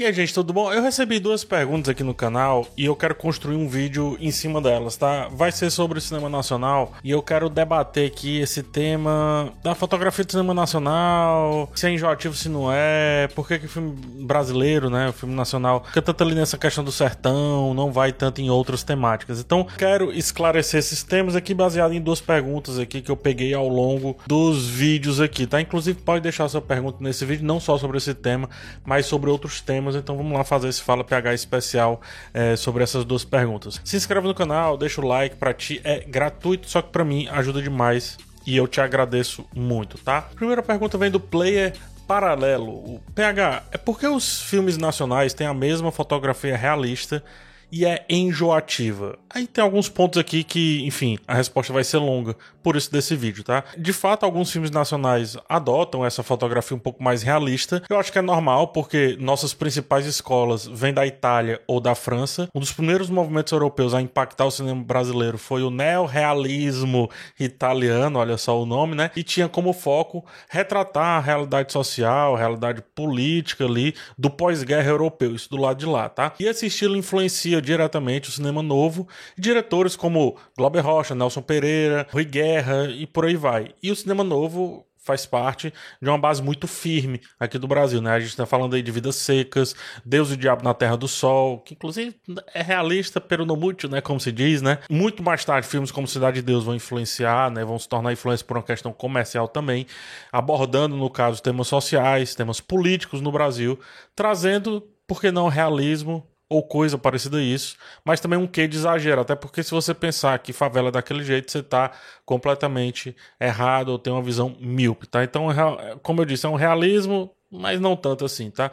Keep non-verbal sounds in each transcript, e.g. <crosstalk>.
E aí, gente, tudo bom? Eu recebi duas perguntas aqui no canal e eu quero construir um vídeo em cima delas, tá? Vai ser sobre o cinema nacional e eu quero debater aqui esse tema da fotografia do cinema nacional, se é enjoativo, se não é, por que, que o filme brasileiro, né, o filme nacional, fica tanto ali nessa questão do sertão, não vai tanto em outras temáticas. Então, quero esclarecer esses temas aqui baseado em duas perguntas aqui que eu peguei ao longo dos vídeos aqui, tá? Inclusive, pode deixar sua pergunta nesse vídeo, não só sobre esse tema, mas sobre outros temas temas, então vamos lá fazer esse Fala PH especial é, sobre essas duas perguntas. Se inscreve no canal, deixa o like, para ti é gratuito, só que para mim ajuda demais e eu te agradeço muito, tá? Primeira pergunta vem do player paralelo. O PH, é porque os filmes nacionais têm a mesma fotografia realista e é enjoativa. Aí tem alguns pontos aqui que, enfim, a resposta vai ser longa, por isso desse vídeo, tá? De fato, alguns filmes nacionais adotam essa fotografia um pouco mais realista. Eu acho que é normal, porque nossas principais escolas vêm da Itália ou da França. Um dos primeiros movimentos europeus a impactar o cinema brasileiro foi o neorrealismo italiano, olha só o nome, né? E tinha como foco retratar a realidade social, a realidade política ali do pós-guerra europeu, isso do lado de lá, tá? E esse estilo influencia diretamente o cinema novo, diretores como Glauber Rocha, Nelson Pereira, Rui Guerra e por aí vai. E o cinema novo faz parte de uma base muito firme aqui do Brasil, né? A gente tá falando aí de Vidas Secas, Deus e o Diabo na Terra do Sol, que inclusive é realista, pero no mútil, né? Como se diz, né? Muito mais tarde, filmes como Cidade de Deus vão influenciar, né? Vão se tornar influência por uma questão comercial também, abordando, no caso, temas sociais, temas políticos no Brasil, trazendo, por que não, realismo ou coisa parecida a isso, mas também um quê de exagero, até porque se você pensar que favela é daquele jeito, você está completamente errado ou tem uma visão míope, tá? Então, é como eu disse, é um realismo, mas não tanto assim, tá?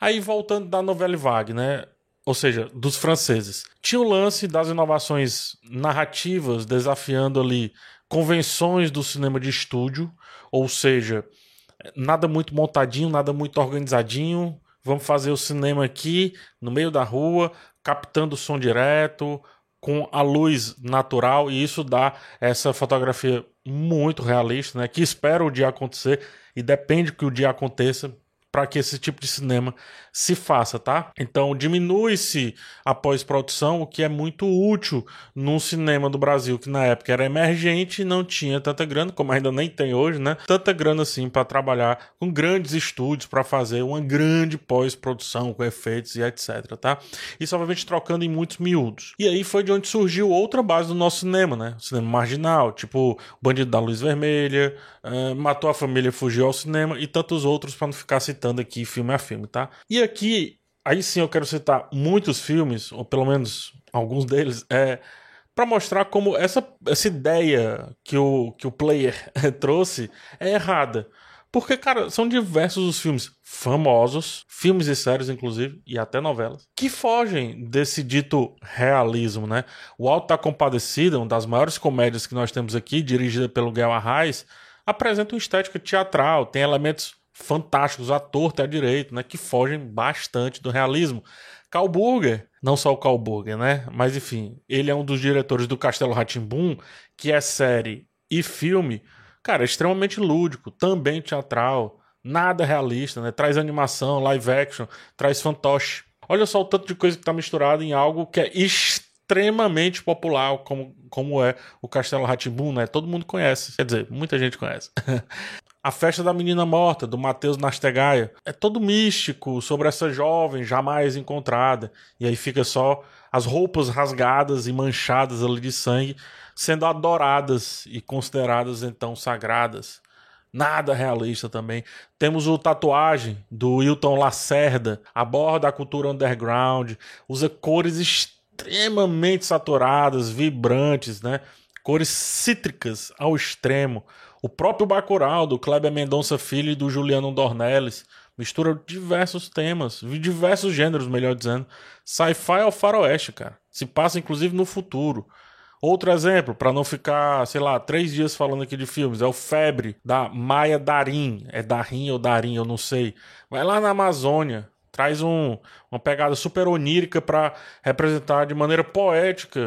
Aí voltando da novela Vague, né? Ou seja, dos franceses. Tinha o lance das inovações narrativas desafiando ali convenções do cinema de estúdio, ou seja, nada muito montadinho, nada muito organizadinho, Vamos fazer o cinema aqui, no meio da rua, captando o som direto, com a luz natural, e isso dá essa fotografia muito realista, né? Que espera o dia acontecer e depende que o dia aconteça para que esse tipo de cinema se faça, tá? Então diminui-se a pós-produção, o que é muito útil num cinema do Brasil que na época era emergente e não tinha tanta grana, como ainda nem tem hoje, né? Tanta grana assim para trabalhar com grandes estúdios para fazer uma grande pós-produção com efeitos e etc, tá? Isso obviamente trocando em muitos miúdos. E aí foi de onde surgiu outra base do nosso cinema, né? O cinema marginal, tipo Bandido da Luz Vermelha, uh, Matou a Família, Fugiu ao Cinema e tantos outros para não ficar citando aqui filme a filme, tá? E aqui, aí sim eu quero citar muitos filmes, ou pelo menos alguns deles, é para mostrar como essa, essa ideia que o, que o player <laughs> trouxe é errada. Porque, cara, são diversos os filmes famosos, filmes e séries, inclusive, e até novelas, que fogem desse dito realismo, né? O Alto da Compadecida, uma das maiores comédias que nós temos aqui, dirigida pelo Gael Arraes, apresenta uma estética teatral, tem elementos fantásticos à torta e à direita, né, que fogem bastante do realismo. Carl Burger, não só o Carl Burger, né, mas enfim, ele é um dos diretores do Castelo Ratimbum, que é série e filme, cara, extremamente lúdico, também teatral, nada realista, né, traz animação, live action, traz fantoche. Olha só o tanto de coisa que está misturado em algo que é extremamente popular, como, como é o Castelo Ratimbum, né? Todo mundo conhece, quer dizer, muita gente conhece. <laughs> A Festa da Menina Morta, do Matheus Nastegaia. É todo místico sobre essa jovem jamais encontrada. E aí fica só as roupas rasgadas e manchadas ali de sangue sendo adoradas e consideradas então sagradas. Nada realista também. Temos o Tatuagem, do Wilton Lacerda, aborda a cultura underground, usa cores extremamente saturadas, vibrantes, né? Cores cítricas ao extremo. O próprio Bacurau, do Kleber Mendonça Filho e do Juliano Dornelles, mistura diversos temas, diversos gêneros, melhor dizendo. Sci-fi ao faroeste, cara. Se passa inclusive no futuro. Outro exemplo, para não ficar, sei lá, três dias falando aqui de filmes, é o Febre, da Maia Darim. É Darim ou Darim, eu não sei. Vai lá na Amazônia, traz um, uma pegada super onírica para representar de maneira poética,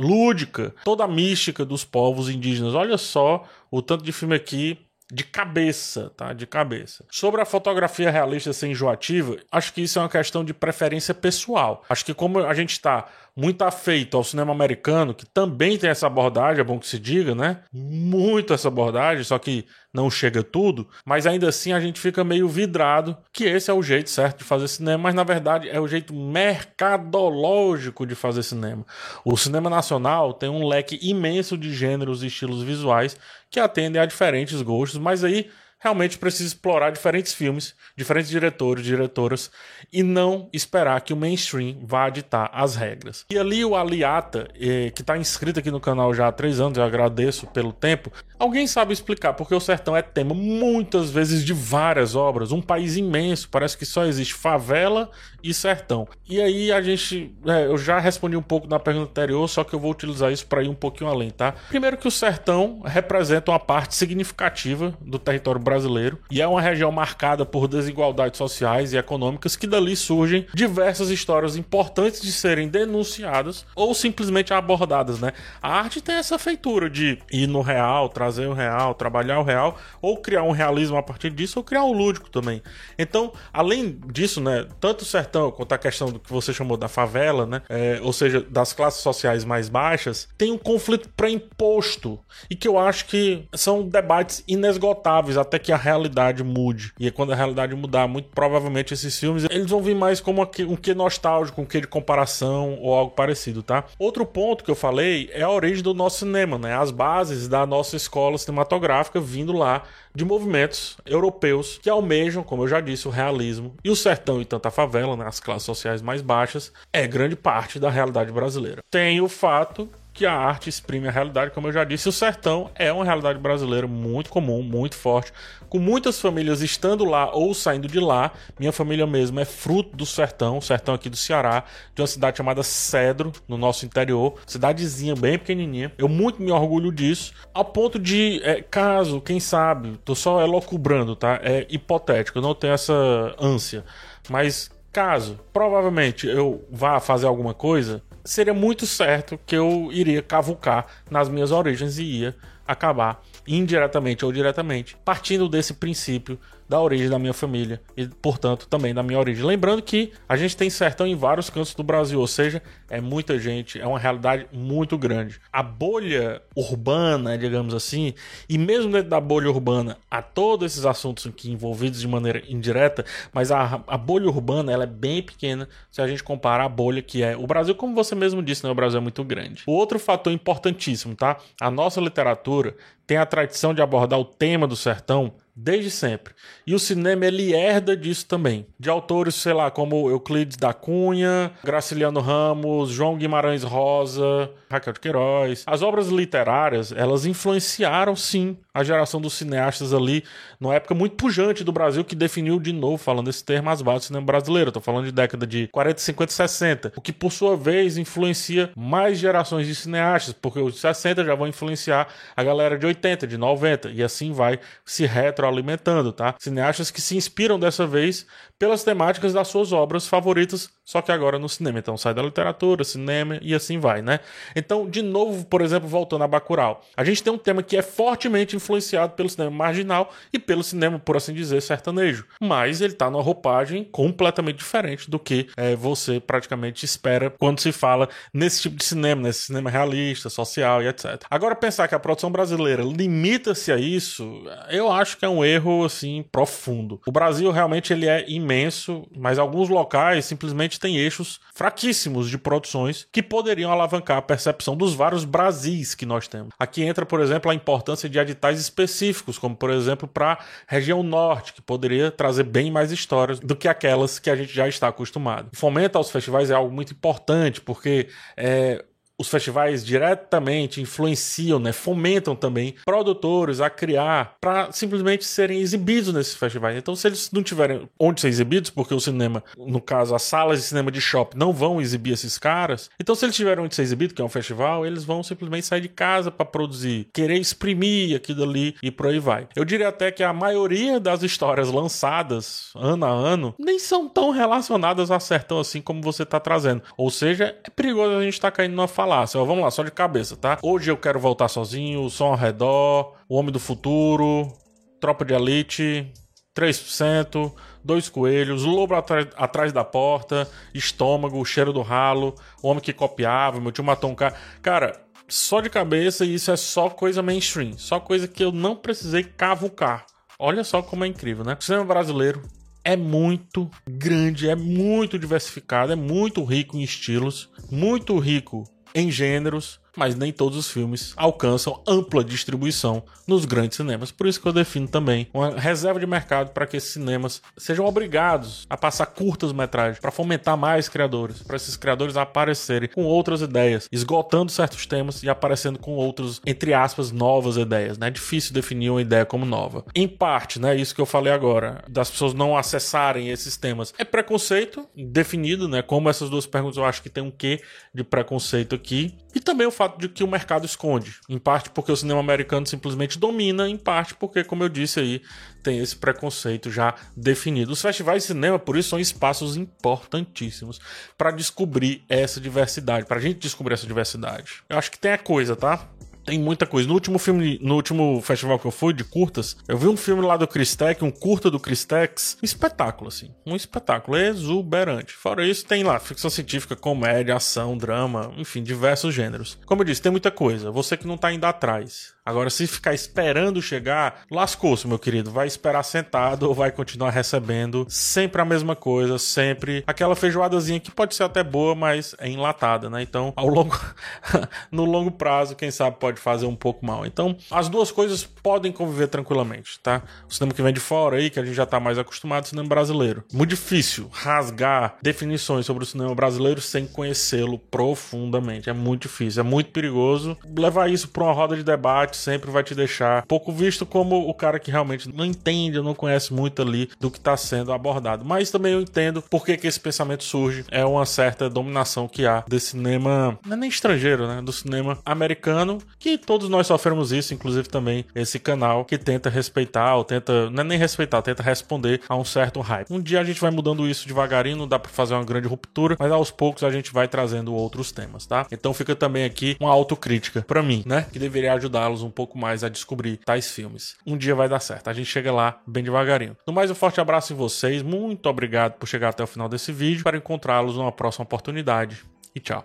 lúdica, toda a mística dos povos indígenas. Olha só o tanto de filme aqui de cabeça, tá? De cabeça. Sobre a fotografia realista ser enjoativa, acho que isso é uma questão de preferência pessoal. Acho que como a gente está muito afeito ao cinema americano, que também tem essa abordagem, é bom que se diga, né? Muito essa abordagem, só que não chega tudo, mas ainda assim a gente fica meio vidrado que esse é o jeito certo de fazer cinema, mas na verdade é o jeito mercadológico de fazer cinema. O cinema nacional tem um leque imenso de gêneros e estilos visuais que atendem a diferentes gostos, mas aí realmente precisa explorar diferentes filmes, diferentes diretores, diretoras e não esperar que o mainstream vá ditar as regras. E ali o Aliata, eh, que está inscrito aqui no canal já há três anos, eu agradeço pelo tempo. Alguém sabe explicar porque o sertão é tema muitas vezes de várias obras, um país imenso, parece que só existe favela e sertão. E aí a gente, é, eu já respondi um pouco na pergunta anterior, só que eu vou utilizar isso para ir um pouquinho além, tá? Primeiro que o sertão representa uma parte significativa do território brasileiro brasileiro e é uma região marcada por desigualdades sociais e econômicas que dali surgem diversas histórias importantes de serem denunciadas ou simplesmente abordadas, né? A arte tem essa feitura de ir no real, trazer o real, trabalhar o real ou criar um realismo a partir disso ou criar o um lúdico também. Então, além disso, né, tanto o sertão quanto a questão do que você chamou da favela, né, é, ou seja, das classes sociais mais baixas, tem um conflito pré-imposto e que eu acho que são debates inesgotáveis até que a realidade mude. E quando a realidade mudar, muito provavelmente esses filmes eles vão vir mais como um que nostálgico, um que de comparação ou algo parecido, tá? Outro ponto que eu falei é a origem do nosso cinema, né? As bases da nossa escola cinematográfica vindo lá de movimentos europeus que almejam, como eu já disse, o realismo. E o sertão e tanta favela, né, as classes sociais mais baixas, é grande parte da realidade brasileira. Tem o fato que a arte exprime a realidade, como eu já disse, o sertão é uma realidade brasileira muito comum, muito forte, com muitas famílias estando lá ou saindo de lá. Minha família mesmo é fruto do sertão, sertão aqui do Ceará, de uma cidade chamada Cedro, no nosso interior, cidadezinha bem pequenininha. Eu muito me orgulho disso, ao ponto de, é, caso, quem sabe, tô só elocubrando, tá? É hipotético, eu não tenho essa ânsia, mas caso, provavelmente eu vá fazer alguma coisa, seria muito certo que eu iria cavucar nas minhas origens e ia acabar indiretamente ou diretamente partindo desse princípio da origem da minha família e, portanto, também da minha origem. Lembrando que a gente tem sertão em vários cantos do Brasil, ou seja, é muita gente, é uma realidade muito grande. A bolha urbana, digamos assim, e mesmo dentro da bolha urbana, há todos esses assuntos aqui envolvidos de maneira indireta, mas a, a bolha urbana ela é bem pequena se a gente comparar a bolha que é o Brasil, como você mesmo disse, né? o Brasil é muito grande. O outro fator importantíssimo, tá? A nossa literatura tem a tradição de abordar o tema do sertão desde sempre. E o cinema ele herda disso também. De autores, sei lá, como Euclides da Cunha, Graciliano Ramos, João Guimarães Rosa, Raquel de Queiroz. As obras literárias, elas influenciaram sim a geração dos cineastas ali, numa época muito pujante do Brasil que definiu de novo, falando esse termo, as bases do cinema brasileiro. Estou falando de década de 40, 50 e 60, o que por sua vez influencia mais gerações de cineastas, porque os 60 já vão influenciar a galera de 80, de 90 e assim vai se retro retroalimentando, tá? Cineastas que se inspiram dessa vez pelas temáticas das suas obras favoritas, só que agora no cinema. Então sai da literatura, cinema e assim vai, né? Então, de novo, por exemplo, voltando a Bacurau, a gente tem um tema que é fortemente influenciado pelo cinema marginal e pelo cinema, por assim dizer, sertanejo. Mas ele tá numa roupagem completamente diferente do que é, você praticamente espera quando se fala nesse tipo de cinema, nesse cinema realista, social e etc. Agora, pensar que a produção brasileira limita-se a isso, eu acho que é um erro assim profundo. O Brasil realmente ele é imenso, mas alguns locais simplesmente têm eixos fraquíssimos de produções que poderiam alavancar a percepção dos vários Brasis que nós temos. Aqui entra, por exemplo, a importância de editais específicos, como por exemplo para região norte, que poderia trazer bem mais histórias do que aquelas que a gente já está acostumado. Fomenta aos festivais é algo muito importante, porque é, os festivais diretamente influenciam, né, fomentam também produtores a criar para simplesmente serem exibidos nesses festivais. Então, se eles não tiverem onde ser exibidos, porque o cinema, no caso, as salas de cinema de shopping não vão exibir esses caras, então se eles tiverem onde ser exibido, que é um festival, eles vão simplesmente sair de casa para produzir, querer exprimir aquilo ali e por aí vai. Eu diria até que a maioria das histórias lançadas ano a ano nem são tão relacionadas a sertão assim como você está trazendo. Ou seja, é perigoso a gente estar tá caindo numa falácia. Vamos lá, só de cabeça, tá? Hoje eu quero voltar sozinho, o som ao redor, o homem do futuro, Tropa de Elite, 3%, Dois Coelhos, Lobo atrás, atrás da porta, Estômago, O Cheiro do Ralo, Homem que Copiava, Meu Tio Matou um Cara. Cara, só de cabeça isso é só coisa mainstream, só coisa que eu não precisei cavucar. Olha só como é incrível, né? O cinema brasileiro é muito grande, é muito diversificado, é muito rico em estilos, muito rico em gêneros mas nem todos os filmes alcançam ampla distribuição nos grandes cinemas. Por isso que eu defino também uma reserva de mercado para que esses cinemas sejam obrigados a passar curtas metragens para fomentar mais criadores, para esses criadores aparecerem com outras ideias, esgotando certos temas e aparecendo com outros, entre aspas, novas ideias. Né? É difícil definir uma ideia como nova. Em parte, né, isso que eu falei agora, das pessoas não acessarem esses temas, é preconceito definido, né? Como essas duas perguntas eu acho que tem um quê de preconceito aqui. E também o fato de que o mercado esconde. Em parte porque o cinema americano simplesmente domina, em parte porque, como eu disse aí, tem esse preconceito já definido. Os festivais de cinema, por isso, são espaços importantíssimos para descobrir essa diversidade, para a gente descobrir essa diversidade. Eu acho que tem a coisa, tá? Tem muita coisa. No último filme, no último festival que eu fui de curtas, eu vi um filme lá do Cristec, um curta do Cristex, um espetáculo assim, um espetáculo exuberante. Fora isso, tem lá ficção científica, comédia, ação, drama, enfim, diversos gêneros. Como eu disse, tem muita coisa. Você que não tá indo atrás, Agora, se ficar esperando chegar, lascou-se, meu querido. Vai esperar sentado ou vai continuar recebendo sempre a mesma coisa, sempre aquela feijoadazinha que pode ser até boa, mas é enlatada, né? Então, ao longo <laughs> no longo prazo, quem sabe pode fazer um pouco mal. Então, as duas coisas podem conviver tranquilamente, tá? O cinema que vem de fora aí, que a gente já tá mais acostumado, o cinema brasileiro. Muito difícil rasgar definições sobre o cinema brasileiro sem conhecê-lo profundamente. É muito difícil, é muito perigoso levar isso para uma roda de debate sempre vai te deixar pouco visto como o cara que realmente não entende, não conhece muito ali do que está sendo abordado. Mas também eu entendo por que, que esse pensamento surge. É uma certa dominação que há desse cinema, não é nem estrangeiro, né? Do cinema americano, que todos nós sofremos isso, inclusive também esse canal que tenta respeitar, ou tenta, não é nem respeitar, tenta responder a um certo hype. Um dia a gente vai mudando isso devagarinho, não dá para fazer uma grande ruptura, mas aos poucos a gente vai trazendo outros temas, tá? Então fica também aqui uma autocrítica para mim, né? Que deveria ajudá-los um pouco mais a descobrir tais filmes. Um dia vai dar certo, a gente chega lá bem devagarinho. No mais, um forte abraço em vocês, muito obrigado por chegar até o final desse vídeo, para encontrá-los numa próxima oportunidade e tchau.